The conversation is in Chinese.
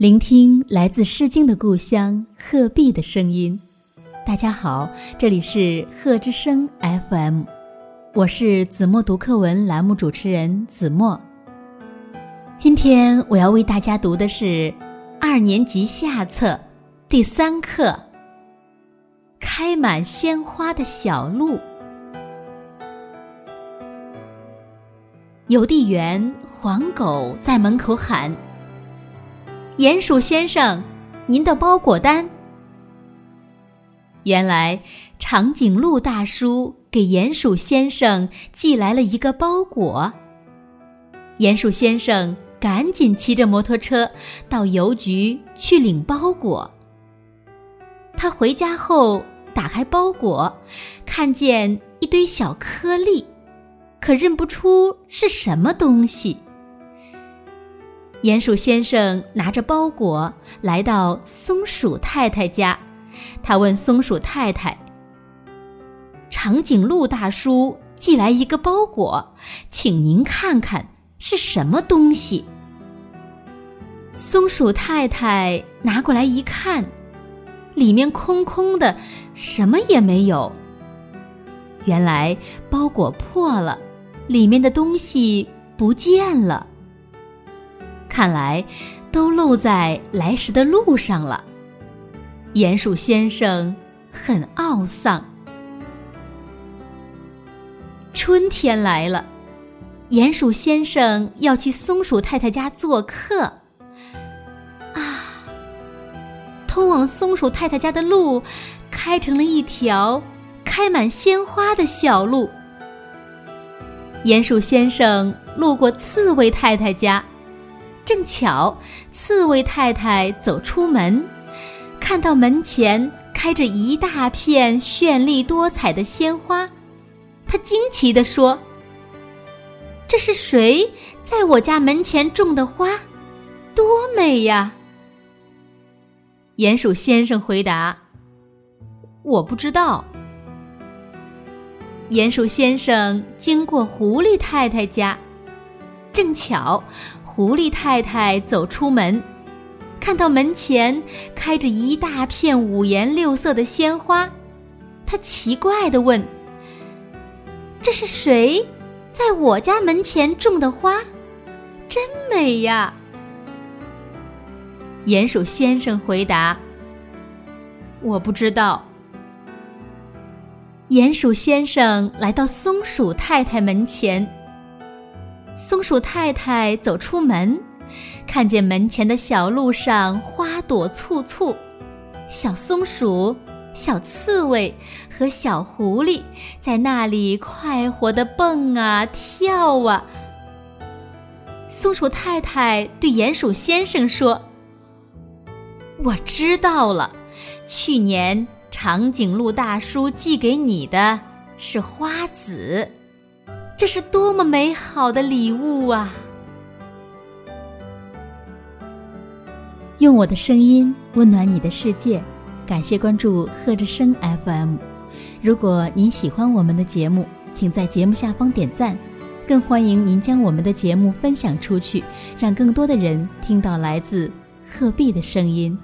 聆听来自《诗经》的故乡鹤壁的声音。大家好，这里是鹤之声 FM，我是子墨读课文栏目主持人子墨。今天我要为大家读的是二年级下册第三课《开满鲜花的小路》。邮递员黄狗在门口喊。鼹鼠先生，您的包裹单。原来长颈鹿大叔给鼹鼠先生寄来了一个包裹。鼹鼠先生赶紧骑着摩托车到邮局去领包裹。他回家后打开包裹，看见一堆小颗粒，可认不出是什么东西。鼹鼠先生拿着包裹来到松鼠太太家，他问松鼠太太：“长颈鹿大叔寄来一个包裹，请您看看是什么东西。”松鼠太太拿过来一看，里面空空的，什么也没有。原来包裹破了，里面的东西不见了。看来，都漏在来时的路上了。鼹鼠先生很懊丧。春天来了，鼹鼠先生要去松鼠太太家做客。啊，通往松鼠太太家的路，开成了一条开满鲜花的小路。鼹鼠先生路过刺猬太太家。正巧，刺猬太太走出门，看到门前开着一大片绚丽多彩的鲜花，她惊奇地说：“这是谁在我家门前种的花？多美呀！”鼹鼠先生回答：“我不知道。”鼹鼠先生经过狐狸太太家，正巧。狐狸太太走出门，看到门前开着一大片五颜六色的鲜花，她奇怪地问：“这是谁在我家门前种的花？真美呀！”鼹鼠先生回答：“我不知道。”鼹鼠先生来到松鼠太太门前。松鼠太太走出门，看见门前的小路上花朵簇簇，小松鼠、小刺猬和小狐狸在那里快活的蹦啊跳啊。松鼠太太对鼹鼠先生说：“我知道了，去年长颈鹿大叔寄给你的是花籽。”这是多么美好的礼物啊！用我的声音温暖你的世界，感谢关注贺之声 FM。如果您喜欢我们的节目，请在节目下方点赞，更欢迎您将我们的节目分享出去，让更多的人听到来自鹤壁的声音。